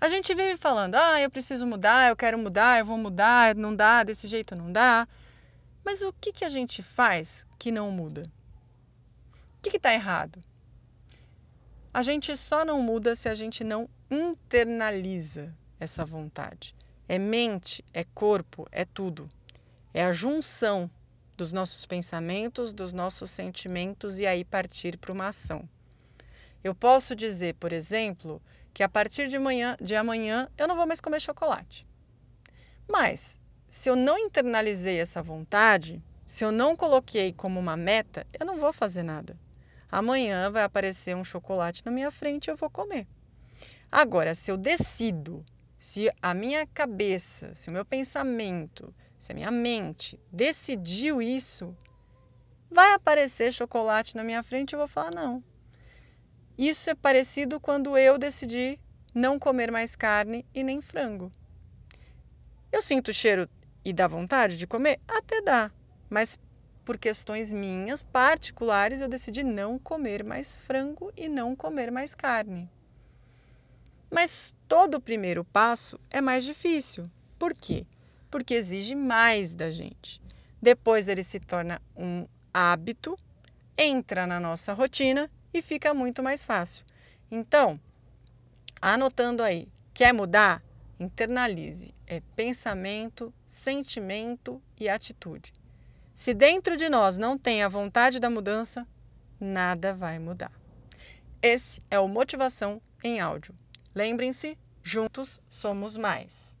A gente vive falando, ah, eu preciso mudar, eu quero mudar, eu vou mudar, não dá, desse jeito não dá. Mas o que, que a gente faz que não muda? O que está errado? A gente só não muda se a gente não internaliza essa vontade. É mente, é corpo, é tudo. É a junção dos nossos pensamentos, dos nossos sentimentos e aí partir para uma ação. Eu posso dizer, por exemplo, que a partir de amanhã, de amanhã eu não vou mais comer chocolate. Mas, se eu não internalizei essa vontade, se eu não coloquei como uma meta, eu não vou fazer nada. Amanhã vai aparecer um chocolate na minha frente e eu vou comer. Agora, se eu decido, se a minha cabeça, se o meu pensamento, se a minha mente decidiu isso, vai aparecer chocolate na minha frente e eu vou falar não. Isso é parecido quando eu decidi não comer mais carne e nem frango. Eu sinto o cheiro e dá vontade de comer? Até dá, mas por questões minhas particulares eu decidi não comer mais frango e não comer mais carne. Mas todo o primeiro passo é mais difícil. Por quê? Porque exige mais da gente. Depois ele se torna um hábito, entra na nossa rotina e fica muito mais fácil. Então, anotando aí, quer mudar? Internalize. É pensamento, sentimento e atitude. Se dentro de nós não tem a vontade da mudança, nada vai mudar. Esse é o Motivação em Áudio. Lembrem-se, juntos somos mais.